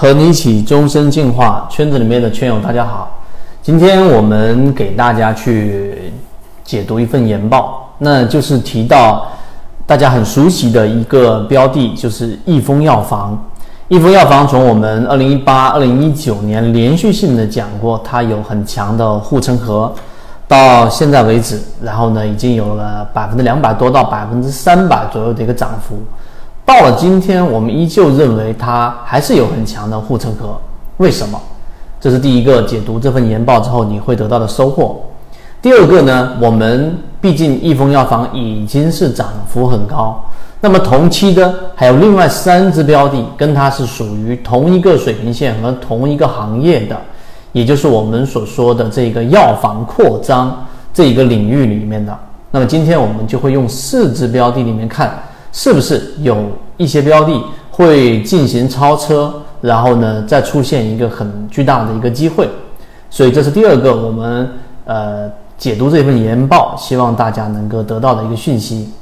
和你一起终身进化，圈子里面的圈友大家好。今天我们给大家去解读一份研报，那就是提到大家很熟悉的一个标的，就是益丰药房。益丰药房从我们二零一八、二零一九年连续性的讲过，它有很强的护城河，到现在为止，然后呢，已经有了百分之两百多到百分之三百左右的一个涨幅。到了今天，我们依旧认为它还是有很强的护城河。为什么？这是第一个解读这份研报之后你会得到的收获。第二个呢，我们毕竟益丰药房已经是涨幅很高，那么同期的还有另外三只标的，跟它是属于同一个水平线和同一个行业的，也就是我们所说的这个药房扩张这一个领域里面的。那么今天我们就会用四只标的里面看。是不是有一些标的会进行超车，然后呢再出现一个很巨大的一个机会？所以这是第二个我们呃解读这份研报，希望大家能够得到的一个讯息。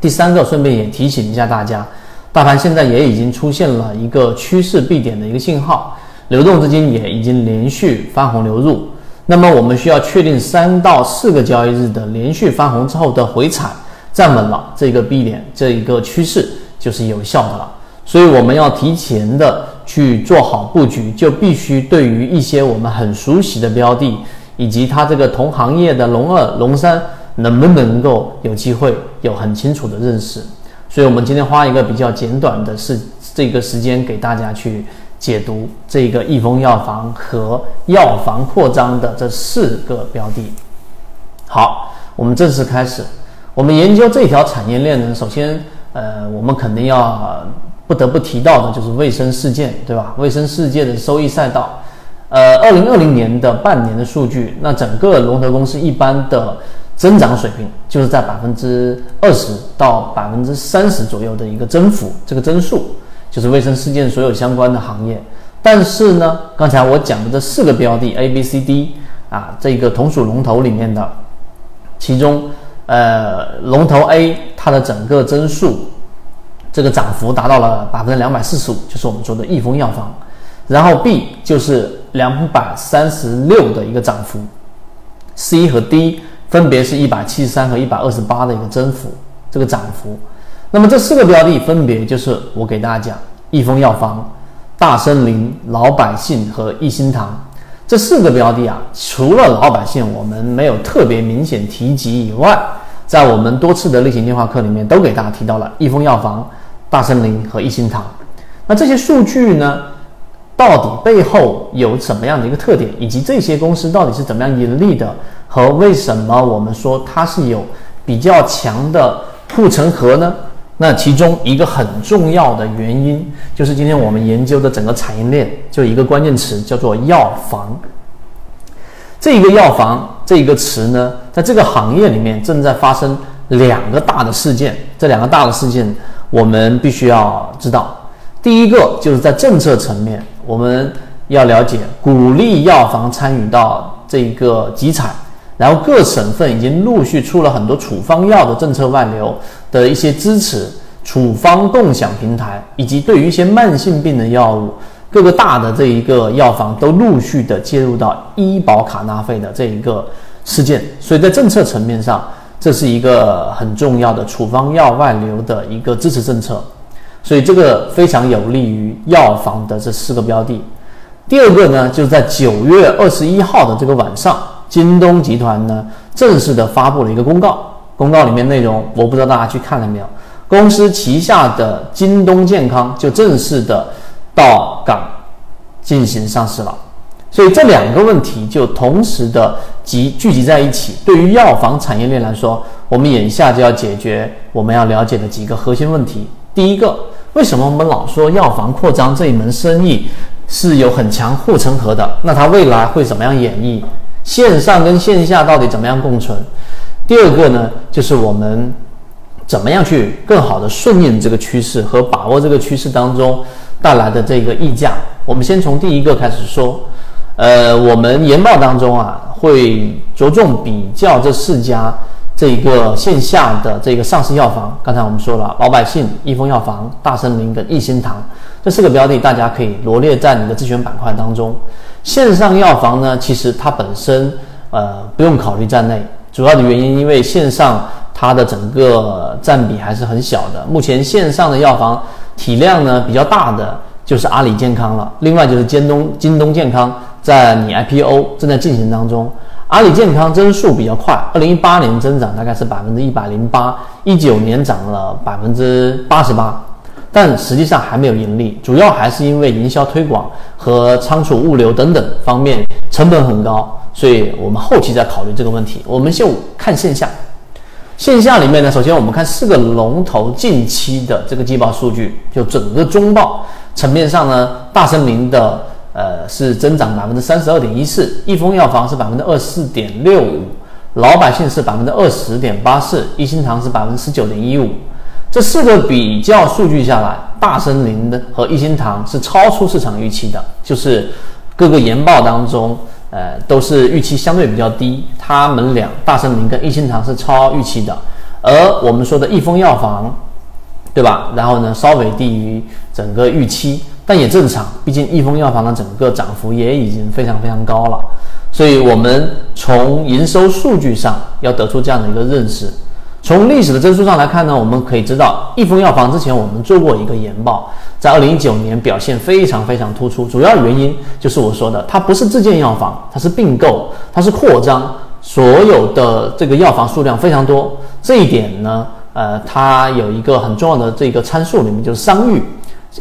第三个，顺便也提醒一下大家，大盘现在也已经出现了一个趋势必点的一个信号，流动资金也已经连续翻红流入。那么我们需要确定三到四个交易日的连续翻红之后的回踩。站稳了这个 B 点，这一个趋势就是有效的了。所以我们要提前的去做好布局，就必须对于一些我们很熟悉的标的，以及它这个同行业的龙二、龙三，能不能够有机会有很清楚的认识。所以我们今天花一个比较简短的是这个时间给大家去解读这个益丰药房和药房扩张的这四个标的。好，我们正式开始。我们研究这条产业链呢，首先，呃，我们肯定要不得不提到的就是卫生事件，对吧？卫生世界的收益赛道，呃，二零二零年的半年的数据，那整个龙头公司一般的增长水平就是在百分之二十到百分之三十左右的一个增幅，这个增速就是卫生事件所有相关的行业。但是呢，刚才我讲的这四个标的 A、B、C、D 啊，这个同属龙头里面的，其中。呃，龙头 A 它的整个增速，这个涨幅达到了百分之两百四十五，就是我们说的益丰药房。然后 B 就是两百三十六的一个涨幅，C 和 D 分别是一百七十三和一百二十八的一个增幅，这个涨幅。那么这四个标的分别就是我给大家讲，益丰药房、大森林、老百姓和益心堂。这四个标的啊，除了老百姓我们没有特别明显提及以外，在我们多次的例行电话课里面都给大家提到了益丰药房、大森林和益心堂。那这些数据呢，到底背后有什么样的一个特点，以及这些公司到底是怎么样盈利的，和为什么我们说它是有比较强的护城河呢？那其中一个很重要的原因，就是今天我们研究的整个产业链，就一个关键词叫做药房。这一个药房这一个词呢，在这个行业里面正在发生两个大的事件。这两个大的事件，我们必须要知道。第一个就是在政策层面，我们要了解鼓励药房参与到这一个集采。然后各省份已经陆续出了很多处方药的政策外流的一些支持，处方共享平台，以及对于一些慢性病的药物，各个大的这一个药房都陆续的介入到医保卡纳费的这一个事件。所以在政策层面上，这是一个很重要的处方药外流的一个支持政策。所以这个非常有利于药房的这四个标的。第二个呢，就是在九月二十一号的这个晚上。京东集团呢，正式的发布了一个公告，公告里面内容我不知道大家去看了没有。公司旗下的京东健康就正式的到港进行上市了，所以这两个问题就同时的集聚集在一起。对于药房产业链来说，我们眼下就要解决我们要了解的几个核心问题。第一个，为什么我们老说药房扩张这一门生意是有很强护城河的？那它未来会怎么样演绎？线上跟线下到底怎么样共存？第二个呢，就是我们怎么样去更好的顺应这个趋势和把握这个趋势当中带来的这个溢价。我们先从第一个开始说，呃，我们研报当中啊，会着重比较这四家这个线下的这个上市药房。刚才我们说了，老百姓、益丰药房、大森林跟益心堂这四个标的大家可以罗列在你的自选板块当中。线上药房呢，其实它本身呃不用考虑在内，主要的原因因为线上它的整个占比还是很小的。目前线上的药房体量呢比较大的就是阿里健康了，另外就是京东京东健康在拟 IPO 正在进行当中。阿里健康增速比较快，二零一八年增长大概是百分之一百零八，一九年涨了百分之八十八，但实际上还没有盈利，主要还是因为营销推广和仓储物流等等方面成本很高，所以我们后期再考虑这个问题。我们就看线下，线下里面呢，首先我们看四个龙头近期的这个季报数据，就整个中报层面上呢，大森林的。呃，是增长百分之三十二点一四，益丰药房是百分之二十四点六五，老百姓是百分之二十点八四，一心堂是百分之十九点一五。这四个比较数据下来，大森林的和一心堂是超出市场预期的，就是各个研报当中，呃，都是预期相对比较低。他们俩，大森林跟一心堂是超预期的，而我们说的益丰药房，对吧？然后呢，稍微低于整个预期。但也正常，毕竟益丰药房的整个涨幅也已经非常非常高了，所以我们从营收数据上要得出这样的一个认识。从历史的增速上来看呢，我们可以知道，益丰药房之前我们做过一个研报，在二零一九年表现非常非常突出，主要原因就是我说的，它不是自建药房，它是并购，它是扩张，所有的这个药房数量非常多。这一点呢，呃，它有一个很重要的这个参数里面就是商誉。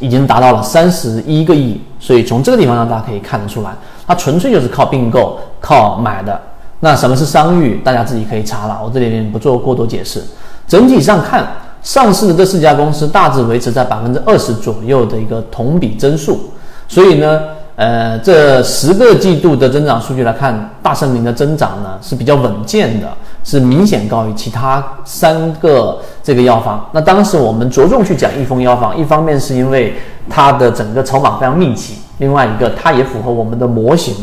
已经达到了三十一个亿，所以从这个地方呢，大家可以看得出来，它纯粹就是靠并购、靠买的。那什么是商誉？大家自己可以查了，我这里面不做过多解释。整体上看，上市的这四家公司大致维持在百分之二十左右的一个同比增速，所以呢。呃，这十个季度的增长数据来看，大森林的增长呢是比较稳健的，是明显高于其他三个这个药房。那当时我们着重去讲益丰药房，一方面是因为它的整个筹码非常密集，另外一个它也符合我们的模型，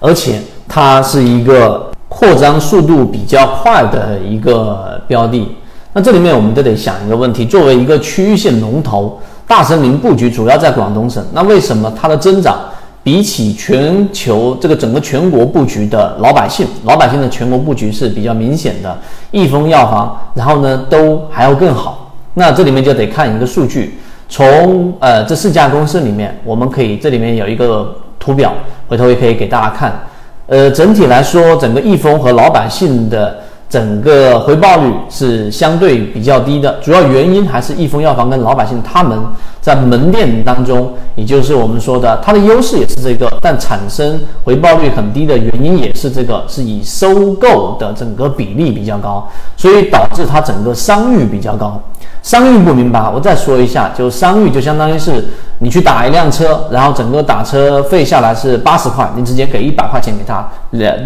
而且它是一个扩张速度比较快的一个标的。那这里面我们就得想一个问题：作为一个区域性龙头，大森林布局主要在广东省，那为什么它的增长？比起全球这个整个全国布局的老百姓，老百姓的全国布局是比较明显的，益丰药房，然后呢都还要更好。那这里面就得看一个数据，从呃这四家公司里面，我们可以这里面有一个图表，回头也可以给大家看。呃，整体来说，整个益丰和老百姓的。整个回报率是相对比较低的，主要原因还是益丰药房跟老百姓他们在门店当中，也就是我们说的它的优势也是这个，但产生回报率很低的原因也是这个，是以收购的整个比例比较高，所以导致它整个商誉比较高。商誉不明白，我再说一下，就商誉就相当于是你去打一辆车，然后整个打车费下来是八十块，你直接给一百块钱给他，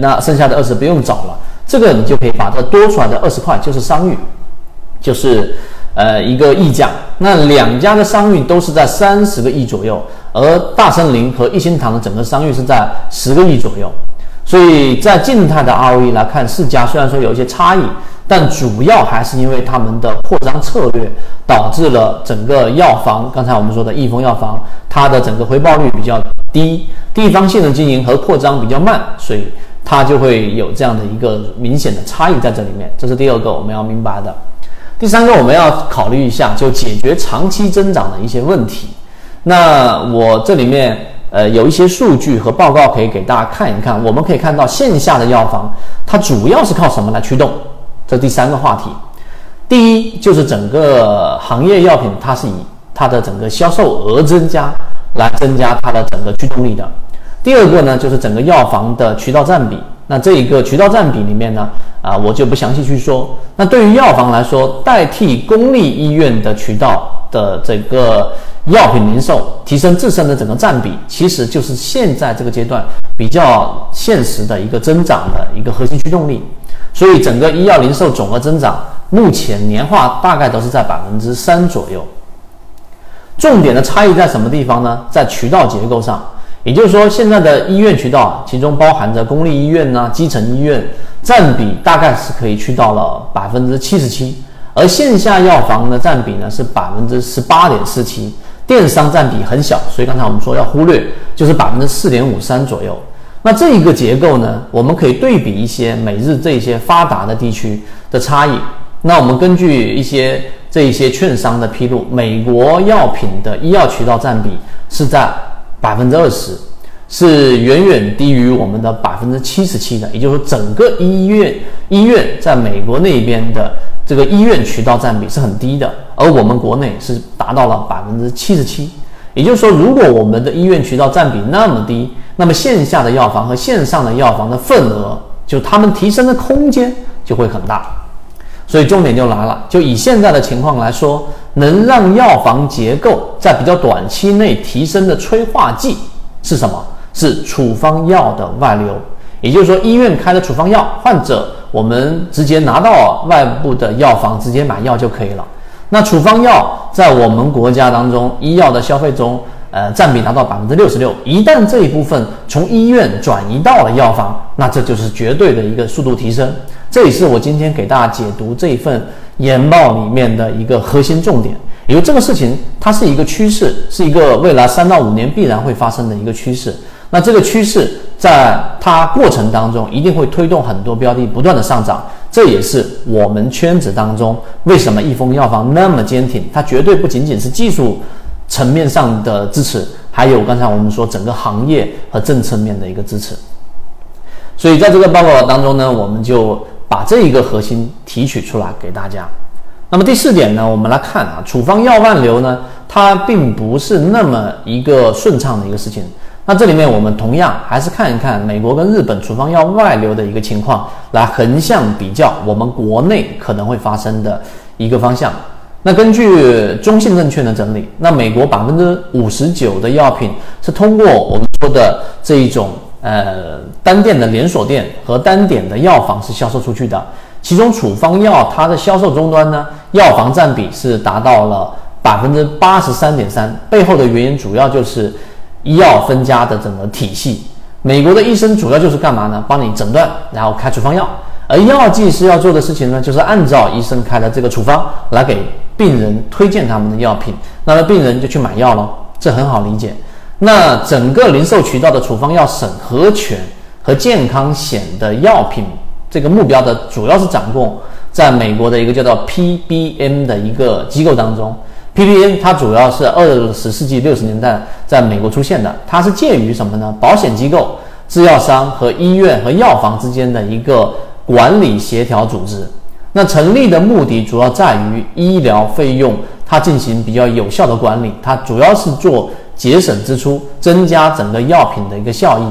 那剩下的二十不用找了。这个你就可以把它多出来的二十块就是商誉，就是呃一个溢价。那两家的商誉都是在三十个亿左右，而大森林和一心堂的整个商誉是在十个亿左右。所以在静态的 ROE 来看，四家虽然说有一些差异，但主要还是因为他们的扩张策略导致了整个药房，刚才我们说的益丰药房，它的整个回报率比较低，地方性的经营和扩张比较慢，所以。它就会有这样的一个明显的差异在这里面，这是第二个我们要明白的。第三个我们要考虑一下，就解决长期增长的一些问题。那我这里面呃有一些数据和报告可以给大家看一看。我们可以看到线下的药房，它主要是靠什么来驱动？这第三个话题。第一就是整个行业药品，它是以它的整个销售额增加来增加它的整个驱动力的。第二个呢，就是整个药房的渠道占比。那这一个渠道占比里面呢，啊，我就不详细去说。那对于药房来说，代替公立医院的渠道的这个药品零售，提升自身的整个占比，其实就是现在这个阶段比较现实的一个增长的一个核心驱动力。所以，整个医药零售总额增长目前年化大概都是在百分之三左右。重点的差异在什么地方呢？在渠道结构上。也就是说，现在的医院渠道，其中包含着公立医院呢、基层医院，占比大概是可以去到了百分之七十七，而线下药房的占比呢是百分之十八点四七，电商占比很小，所以刚才我们说要忽略，就是百分之四点五三左右。那这一个结构呢，我们可以对比一些美日这些发达的地区的差异。那我们根据一些这一些券商的披露，美国药品的医药渠道占比是在百分之二十，是远远低于我们的百分之七十七的。也就是说，整个医院医院在美国那边的这个医院渠道占比是很低的，而我们国内是达到了百分之七十七。也就是说，如果我们的医院渠道占比那么低，那么线下的药房和线上的药房的份额，就他们提升的空间就会很大。所以重点就来了，就以现在的情况来说，能让药房结构在比较短期内提升的催化剂是什么？是处方药的外流。也就是说，医院开的处方药，患者我们直接拿到外部的药房直接买药就可以了。那处方药在我们国家当中，医药的消费中，呃，占比达到百分之六十六。一旦这一部分从医院转移到了药房，那这就是绝对的一个速度提升。这也是我今天给大家解读这一份研报里面的一个核心重点。因为这个事情它是一个趋势，是一个未来三到五年必然会发生的一个趋势。那这个趋势在它过程当中，一定会推动很多标的不断的上涨。这也是我们圈子当中为什么益丰药房那么坚挺，它绝对不仅仅是技术层面上的支持，还有刚才我们说整个行业和政策面的一个支持。所以在这个报告当中呢，我们就把这一个核心提取出来给大家。那么第四点呢，我们来看啊，处方药外流呢，它并不是那么一个顺畅的一个事情。那这里面我们同样还是看一看美国跟日本处方药外流的一个情况，来横向比较我们国内可能会发生的一个方向。那根据中信证券的整理，那美国百分之五十九的药品是通过我们说的这一种呃单店的连锁店和单点的药房是销售出去的，其中处方药它的销售终端呢，药房占比是达到了百分之八十三点三，背后的原因主要就是。医药分家的整个体系，美国的医生主要就是干嘛呢？帮你诊断，然后开处方药。而药剂师要做的事情呢，就是按照医生开的这个处方来给病人推荐他们的药品，那么病人就去买药了。这很好理解。那整个零售渠道的处方药审核权和健康险的药品这个目标的主要是掌控在美国的一个叫做 PBM 的一个机构当中。PBM 它主要是二十世纪六十年代在美国出现的，它是介于什么呢？保险机构、制药商和医院和药房之间的一个管理协调组织。那成立的目的主要在于医疗费用，它进行比较有效的管理，它主要是做节省支出，增加整个药品的一个效益。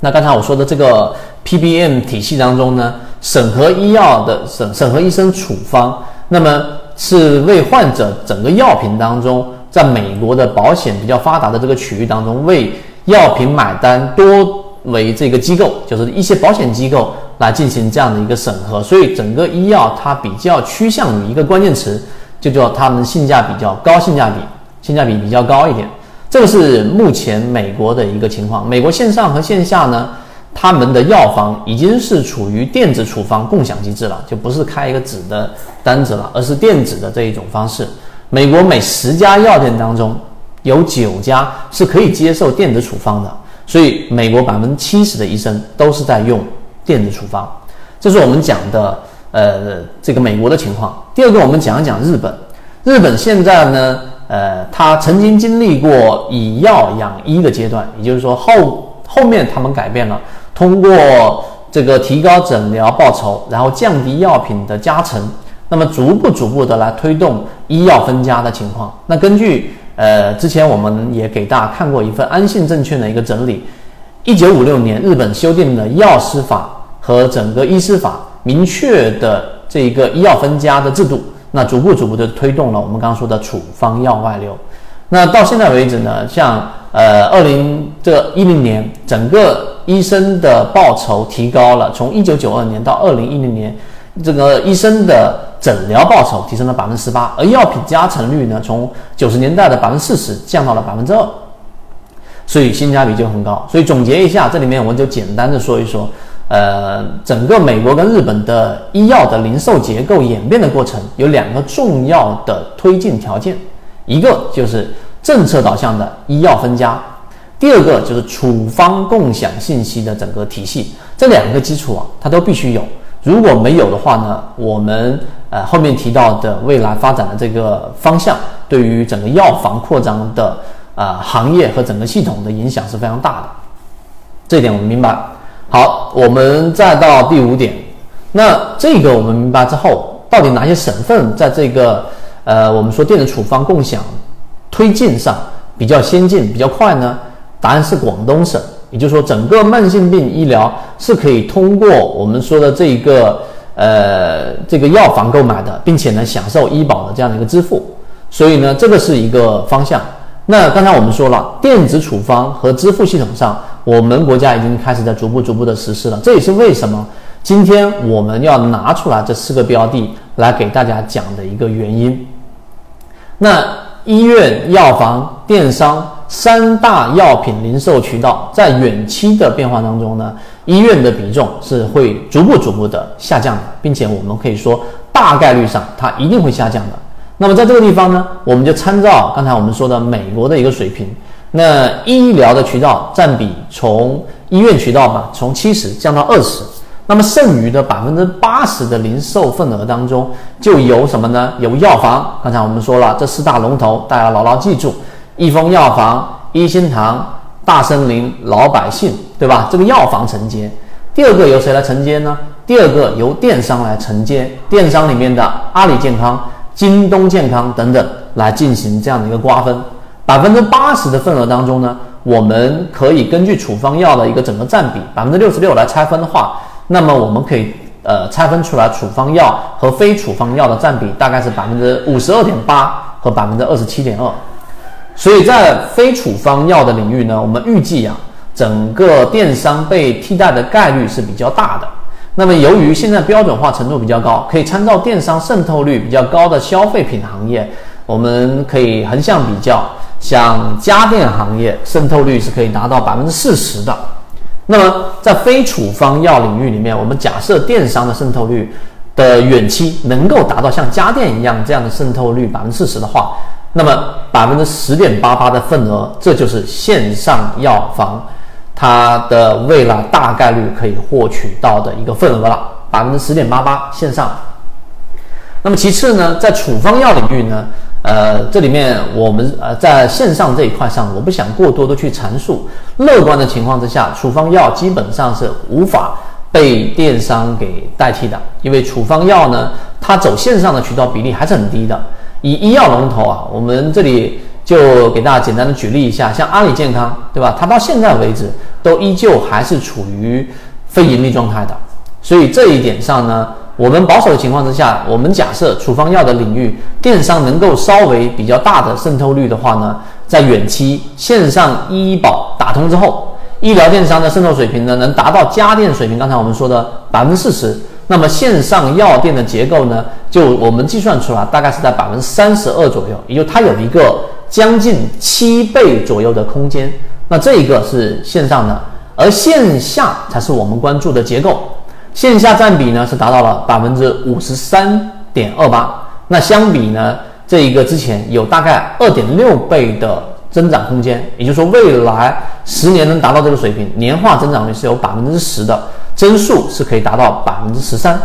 那刚才我说的这个 PBM 体系当中呢，审核医药的审审核医生处方，那么。是为患者整个药品当中，在美国的保险比较发达的这个区域当中，为药品买单多为这个机构，就是一些保险机构来进行这样的一个审核，所以整个医药它比较趋向于一个关键词，就叫他们性价比较高，性价比性价比比较高一点。这个是目前美国的一个情况。美国线上和线下呢？他们的药房已经是处于电子处方共享机制了，就不是开一个纸的单子了，而是电子的这一种方式。美国每十家药店当中有九家是可以接受电子处方的，所以美国百分之七十的医生都是在用电子处方。这是我们讲的呃这个美国的情况。第二个，我们讲一讲日本。日本现在呢，呃，他曾经经历过以药养医的阶段，也就是说后后面他们改变了。通过这个提高诊疗报酬，然后降低药品的加成，那么逐步逐步的来推动医药分家的情况。那根据呃之前我们也给大家看过一份安信证券的一个整理，一九五六年日本修订了药师法和整个医师法，明确的这一个医药分家的制度，那逐步逐步的推动了我们刚刚说的处方药外流。那到现在为止呢，像呃二零这一零年整个。医生的报酬提高了，从一九九二年到二零一零年，这个医生的诊疗报酬提升了百分之十八，而药品加成率呢，从九十年代的百分之四十降到了百分之二，所以性价比就很高。所以总结一下，这里面我们就简单的说一说，呃，整个美国跟日本的医药的零售结构演变的过程，有两个重要的推进条件，一个就是政策导向的医药分家。第二个就是处方共享信息的整个体系，这两个基础啊，它都必须有。如果没有的话呢，我们呃后面提到的未来发展的这个方向，对于整个药房扩张的啊行业和整个系统的影响是非常大的。这点我们明白。好，我们再到第五点，那这个我们明白之后，到底哪些省份在这个呃我们说电子处方共享推进上比较先进、比较快呢？答案是广东省，也就是说，整个慢性病医疗是可以通过我们说的这一个呃这个药房购买的，并且呢享受医保的这样的一个支付，所以呢这个是一个方向。那刚才我们说了，电子处方和支付系统上，我们国家已经开始在逐步逐步的实施了，这也是为什么今天我们要拿出来这四个标的来给大家讲的一个原因。那医院、药房、电商。三大药品零售渠道在远期的变化当中呢，医院的比重是会逐步逐步的下降的，并且我们可以说大概率上它一定会下降的。那么在这个地方呢，我们就参照刚才我们说的美国的一个水平，那医疗的渠道占比从医院渠道吧，从七十降到二十，那么剩余的百分之八十的零售份额当中，就有什么呢？有药房。刚才我们说了这四大龙头，大家牢牢记住。益丰药房、一心堂、大森林、老百姓，对吧？这个药房承接。第二个由谁来承接呢？第二个由电商来承接。电商里面的阿里健康、京东健康等等来进行这样的一个瓜分。百分之八十的份额当中呢，我们可以根据处方药的一个整个占比百分之六十六来拆分的话，那么我们可以呃拆分出来处方药和非处方药的占比大概是百分之五十二点八和百分之二十七点二。所以在非处方药的领域呢，我们预计啊，整个电商被替代的概率是比较大的。那么由于现在标准化程度比较高，可以参照电商渗透率比较高的消费品行业，我们可以横向比较，像家电行业渗透率是可以达到百分之四十的。那么在非处方药领域里面，我们假设电商的渗透率的远期能够达到像家电一样这样的渗透率百分之四十的话。那么百分之十点八八的份额，这就是线上药房它的未来大概率可以获取到的一个份额了，百分之十点八八线上。那么其次呢，在处方药领域呢，呃，这里面我们呃在线上这一块上，我不想过多的去阐述。乐观的情况之下，处方药基本上是无法被电商给代替的，因为处方药呢，它走线上的渠道比例还是很低的。以医药龙头啊，我们这里就给大家简单的举例一下，像阿里健康，对吧？它到现在为止都依旧还是处于非盈利状态的。所以这一点上呢，我们保守的情况之下，我们假设处方药的领域电商能够稍微比较大的渗透率的话呢，在远期线上医保打通之后，医疗电商的渗透水平呢能达到家电水平。刚才我们说的百分之四十。那么线上药店的结构呢，就我们计算出来，大概是在百分之三十二左右，也就它有一个将近七倍左右的空间。那这一个是线上的，而线下才是我们关注的结构。线下占比呢是达到了百分之五十三点二八，那相比呢这一个之前有大概二点六倍的增长空间，也就是说未来十年能达到这个水平，年化增长率是有百分之十的。增速是可以达到百分之十三，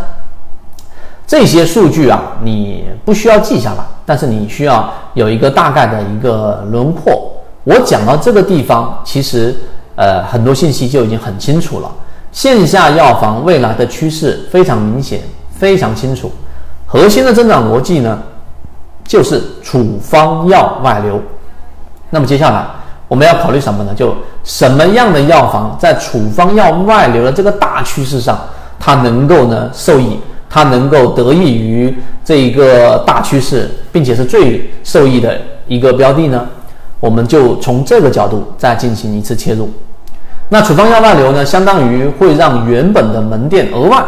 这些数据啊，你不需要记下来，但是你需要有一个大概的一个轮廓。我讲到这个地方，其实呃很多信息就已经很清楚了。线下药房未来的趋势非常明显，非常清楚。核心的增长逻辑呢，就是处方药外流。那么接下来。我们要考虑什么呢？就什么样的药房在处方药外流的这个大趋势上，它能够呢受益，它能够得益于这一个大趋势，并且是最受益的一个标的呢？我们就从这个角度再进行一次切入。那处方药外流呢，相当于会让原本的门店额外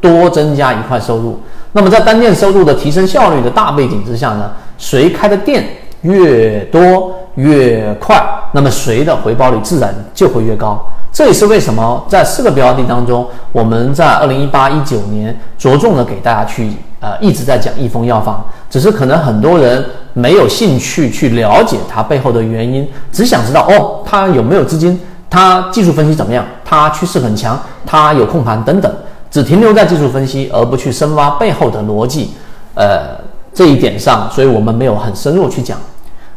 多增加一块收入。那么在单店收入的提升效率的大背景之下呢，谁开的店越多？越快，那么谁的回报率自然就会越高。这也是为什么在四个标的当中，我们在二零一八一九年着重的给大家去呃一直在讲益丰药房，只是可能很多人没有兴趣去了解它背后的原因，只想知道哦，它有没有资金，它技术分析怎么样，它趋势很强，它有控盘等等，只停留在技术分析，而不去深挖背后的逻辑。呃，这一点上，所以我们没有很深入去讲。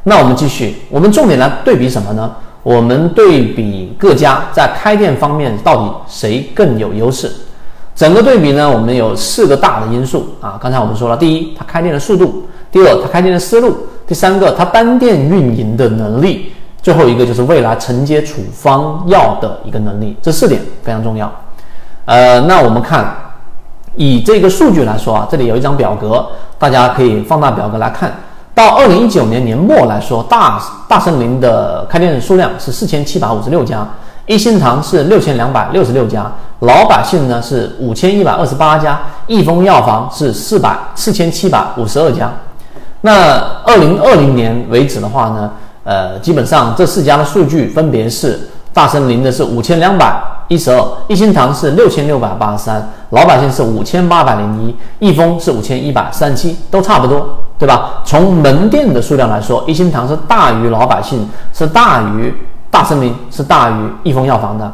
那我们继续，我们重点来对比什么呢？我们对比各家在开店方面到底谁更有优势。整个对比呢，我们有四个大的因素啊。刚才我们说了，第一，它开店的速度；第二，它开店的思路；第三个，它单店运营的能力；最后一个就是未来承接处方药的一个能力。这四点非常重要。呃，那我们看，以这个数据来说啊，这里有一张表格，大家可以放大表格来看。到二零一九年年末来说，大大森林的开店数量是四千七百五十六家。一心堂是六千两百六十六家，老百姓呢是五千一百二十八家，益丰药房是四百四千七百五十二家。那二零二零年为止的话呢，呃，基本上这四家的数据分别是：大森林的是五千两百一十二，一心堂是六千六百八十三，老百姓是五千八百零一，益丰是五千一百三十七，都差不多，对吧？从门店的数量来说，一心堂是大于老百姓，是大于。大森林是大于益丰药房的。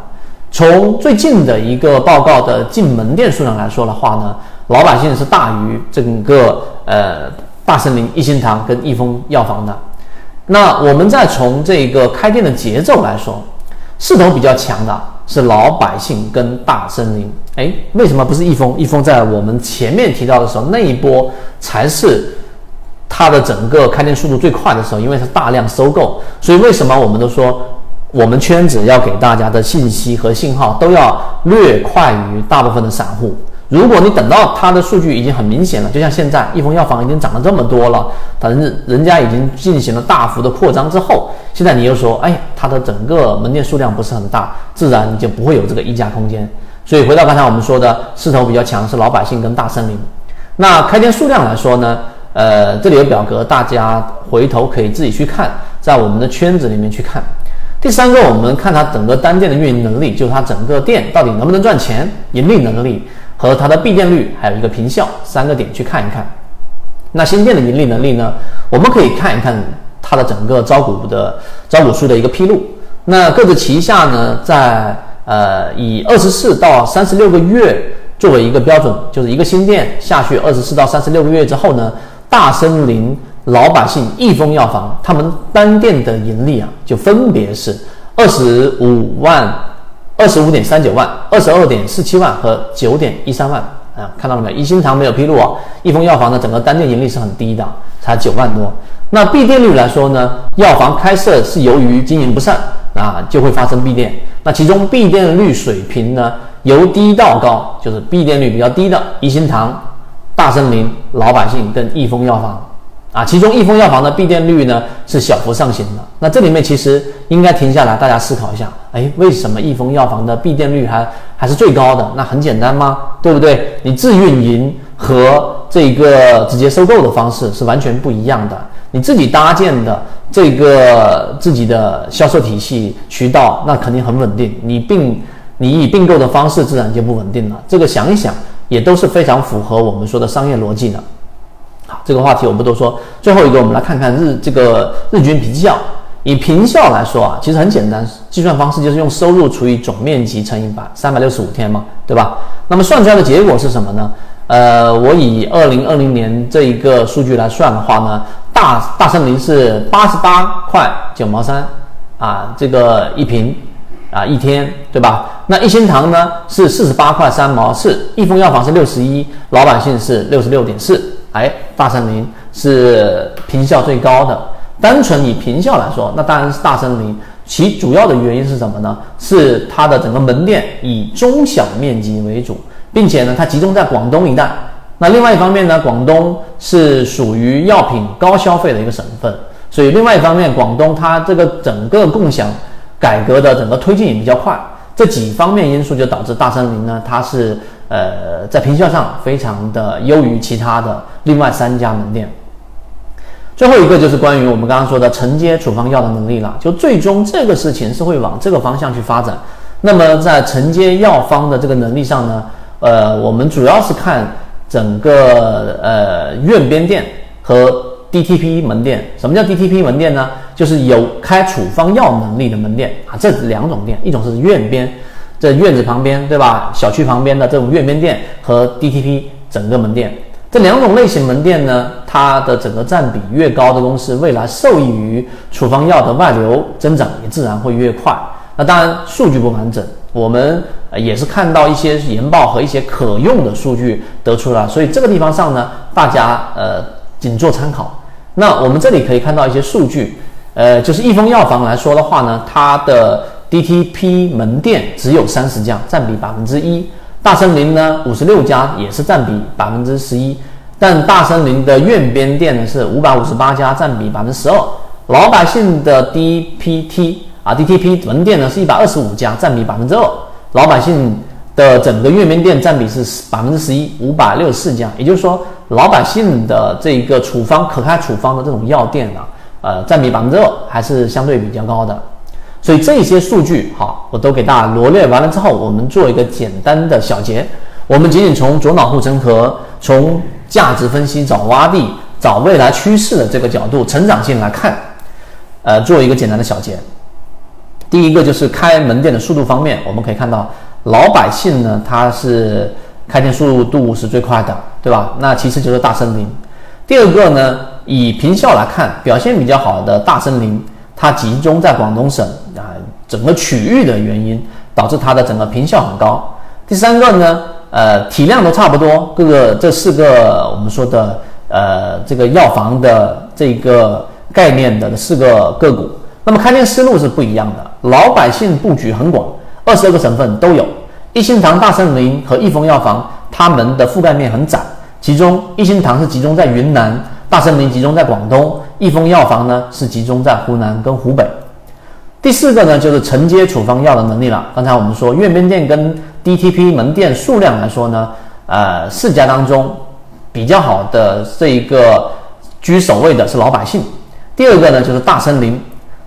从最近的一个报告的进门店数量来说的话呢，老百姓是大于整个呃大森林、一心堂跟益丰药房的。那我们再从这个开店的节奏来说，势头比较强的是老百姓跟大森林。哎，为什么不是益丰？益丰在我们前面提到的时候，那一波才是它的整个开店速度最快的时候，因为是大量收购。所以为什么我们都说？我们圈子要给大家的信息和信号都要略快于大部分的散户。如果你等到它的数据已经很明显了，就像现在益丰药房已经涨了这么多了，反正人家已经进行了大幅的扩张之后，现在你又说，哎，它的整个门店数量不是很大，自然你就不会有这个溢价空间。所以回到刚才我们说的势头比较强是老百姓跟大森林。那开店数量来说呢，呃，这里有表格，大家回头可以自己去看，在我们的圈子里面去看。第三个，我们看它整个单店的运营能力，就是它整个店到底能不能赚钱，盈利能力和它的闭店率，还有一个平效三个点去看一看。那新店的盈利能力呢？我们可以看一看它的整个招股的招股书的一个披露。那各自旗下呢，在呃以二十四到三十六个月作为一个标准，就是一个新店下去二十四到三十六个月之后呢，大森林。老百姓益丰药房，他们单店的盈利啊，就分别是二十五万、二十五点三九万、二十二点四七万和九点一三万啊，看到了没有？一心堂没有披露啊，益丰药房的整个单店盈利是很低的，才九万多。那闭店率来说呢，药房开设是由于经营不善啊，就会发生闭店。那其中闭店率水平呢，由低到高，就是闭店率比较低的一心堂、大森林、老百姓跟益丰药房。啊，其中益丰药房的闭店率呢是小幅上行的。那这里面其实应该停下来，大家思考一下，哎，为什么益丰药房的闭店率还还是最高的？那很简单吗？对不对？你自运营和这个直接收购的方式是完全不一样的。你自己搭建的这个自己的销售体系渠道，那肯定很稳定。你并你以并购的方式，自然就不稳定了。这个想一想，也都是非常符合我们说的商业逻辑的。好，这个话题我们都说。最后一个，我们来看看日这个日均平效。以平效来说啊，其实很简单，计算方式就是用收入除以总面积乘以百三百六十五天嘛，对吧？那么算出来的结果是什么呢？呃，我以二零二零年这一个数据来算的话呢，大大森林是八十八块九毛三啊，这个一平啊一天，对吧？那一心堂呢是四十八块三毛四，益丰药房是六十一，老百姓是六十六点四。哎，大森林是平效最高的。单纯以平效来说，那当然是大森林。其主要的原因是什么呢？是它的整个门店以中小面积为主，并且呢，它集中在广东一带。那另外一方面呢，广东是属于药品高消费的一个省份，所以另外一方面，广东它这个整个共享改革的整个推进也比较快。这几方面因素就导致大森林呢，它是。呃，在平效上非常的优于其他的另外三家门店。最后一个就是关于我们刚刚说的承接处方药的能力了，就最终这个事情是会往这个方向去发展。那么在承接药方的这个能力上呢，呃，我们主要是看整个呃院边店和 DTP 门店。什么叫 DTP 门店呢？就是有开处方药能力的门店啊，这两种店，一种是院边，这院子旁边，对吧？小区旁边的这种院边店和 DTP 整个门店。这两种类型门店呢，它的整个占比越高的公司，未来受益于处方药的外流增长也自然会越快。那当然数据不完整，我们也是看到一些研报和一些可用的数据得出来，所以这个地方上呢，大家呃仅做参考。那我们这里可以看到一些数据，呃，就是益丰药房来说的话呢，它的 DTP 门店只有三十家，占比百分之一。大森林呢，五十六家，也是占比百分之十一，但大森林的院边店呢是五百五十八家，占比百分之十二。老百姓的 DPT 啊，DTP 门店呢是一百二十五家，占比百分之二。老百姓的整个院边店占比是百分之十一，五百六十四家。也就是说，老百姓的这个处方可开处方的这种药店啊，呃，占比百分之二，还是相对比较高的。所以这些数据，好，我都给大家罗列完了之后，我们做一个简单的小结。我们仅仅从左脑护城河、从价值分析找洼地、找未来趋势的这个角度，成长性来看，呃，做一个简单的小结。第一个就是开门店的速度方面，我们可以看到，老百姓呢，他是开店速度是最快的，对吧？那其次就是大森林。第二个呢，以平效来看，表现比较好的大森林。它集中在广东省啊，整个区域的原因导致它的整个平效很高。第三个呢，呃，体量都差不多，各个这四个我们说的呃这个药房的这个概念的四个个股，那么开店思路是不一样的，老百姓布局很广，二十二个省份都有。一心堂、大森林和益丰药房，他们的覆盖面很窄，其中一心堂是集中在云南。大森林集中在广东，益丰药房呢是集中在湖南跟湖北。第四个呢就是承接处方药的能力了。刚才我们说院边店跟 DTP 门店数量来说呢，呃四家当中比较好的这一个居首位的是老百姓。第二个呢就是大森林。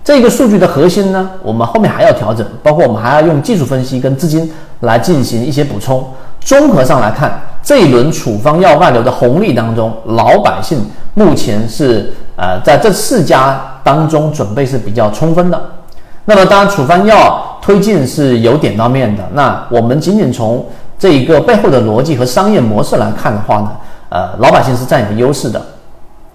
这个数据的核心呢，我们后面还要调整，包括我们还要用技术分析跟资金来进行一些补充。综合上来看，这一轮处方药外流的红利当中，老百姓。目前是呃在这四家当中准备是比较充分的，那么当然处方药推进是有点到面的。那我们仅仅从这一个背后的逻辑和商业模式来看的话呢，呃老百姓是占有优势的。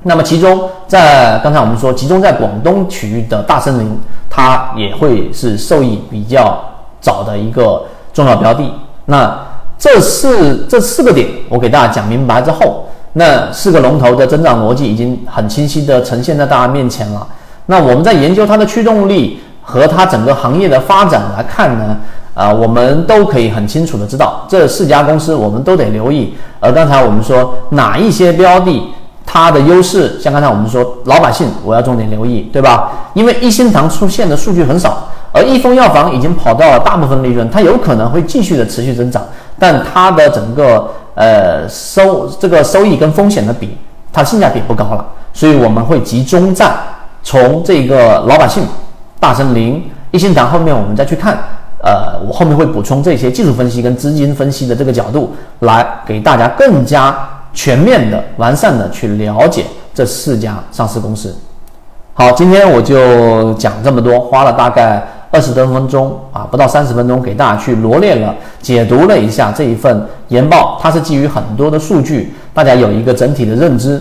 那么其中在刚才我们说集中在广东区域的大森林，它也会是受益比较早的一个重要标的。那这四这四个点我给大家讲明白之后。那四个龙头的增长逻辑已经很清晰的呈现在大家面前了。那我们在研究它的驱动力和它整个行业的发展来看呢，啊，我们都可以很清楚的知道这四家公司我们都得留意。而刚才我们说哪一些标的它的优势，像刚才我们说老百姓我要重点留意，对吧？因为一心堂出现的数据很少，而益丰药房已经跑到了大部分利润，它有可能会继续的持续增长，但它的整个。呃，收这个收益跟风险的比，它性价比不高了，所以我们会集中在从这个老百姓、大森林、一心堂后面，我们再去看。呃，我后面会补充这些技术分析跟资金分析的这个角度，来给大家更加全面的、完善的去了解这四家上市公司。好，今天我就讲这么多，花了大概。二十多分钟啊，不到三十分钟，给大家去罗列了、解读了一下这一份研报，它是基于很多的数据，大家有一个整体的认知。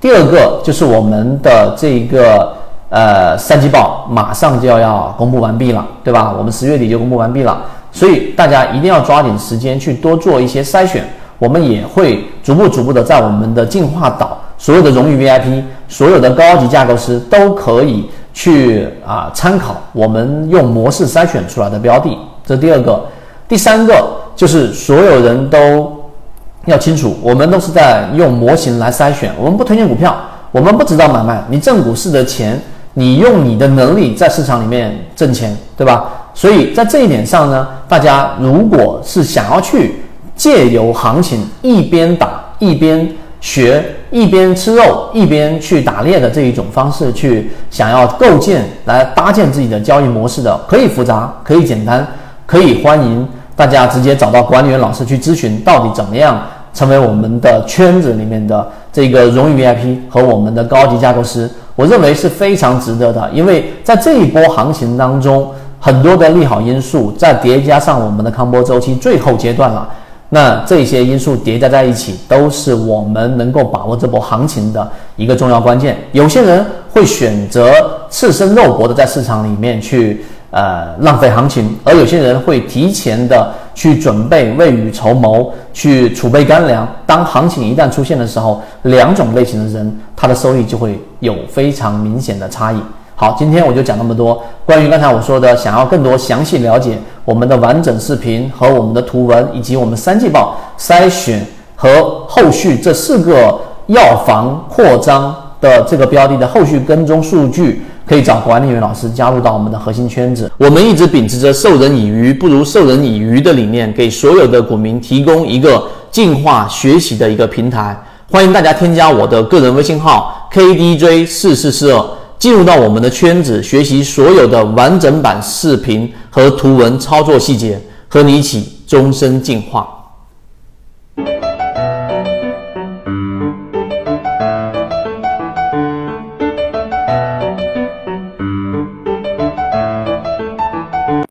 第二个就是我们的这个呃三季报马上就要公布完毕了，对吧？我们十月底就公布完毕了，所以大家一定要抓紧时间去多做一些筛选。我们也会逐步逐步的在我们的进化岛，所有的荣誉 VIP，所有的高级架构师都可以。去啊，参考我们用模式筛选出来的标的，这第二个，第三个就是所有人都要清楚，我们都是在用模型来筛选，我们不推荐股票，我们不知道买卖，你挣股市的钱，你用你的能力在市场里面挣钱，对吧？所以在这一点上呢，大家如果是想要去借由行情一边打一边。学一边吃肉一边去打猎的这一种方式，去想要构建来搭建自己的交易模式的，可以复杂，可以简单，可以欢迎大家直接找到管理员老师去咨询，到底怎么样成为我们的圈子里面的这个荣誉 VIP 和我们的高级架构师，我认为是非常值得的，因为在这一波行情当中，很多的利好因素再叠加上我们的康波周期最后阶段了。那这些因素叠加在一起，都是我们能够把握这波行情的一个重要关键。有些人会选择赤身肉搏的在市场里面去呃浪费行情，而有些人会提前的去准备未雨绸缪，去储备干粮。当行情一旦出现的时候，两种类型的人他的收益就会有非常明显的差异。好，今天我就讲那么多。关于刚才我说的，想要更多详细了解我们的完整视频和我们的图文，以及我们三季报筛选和后续这四个药房扩张的这个标的的后续跟踪数据，可以找管理员老师加入到我们的核心圈子。我们一直秉持着授人以鱼不如授人以渔的理念，给所有的股民提供一个进化学习的一个平台。欢迎大家添加我的个人微信号 KDJ 四四四二。进入到我们的圈子，学习所有的完整版视频和图文操作细节，和你一起终身进化。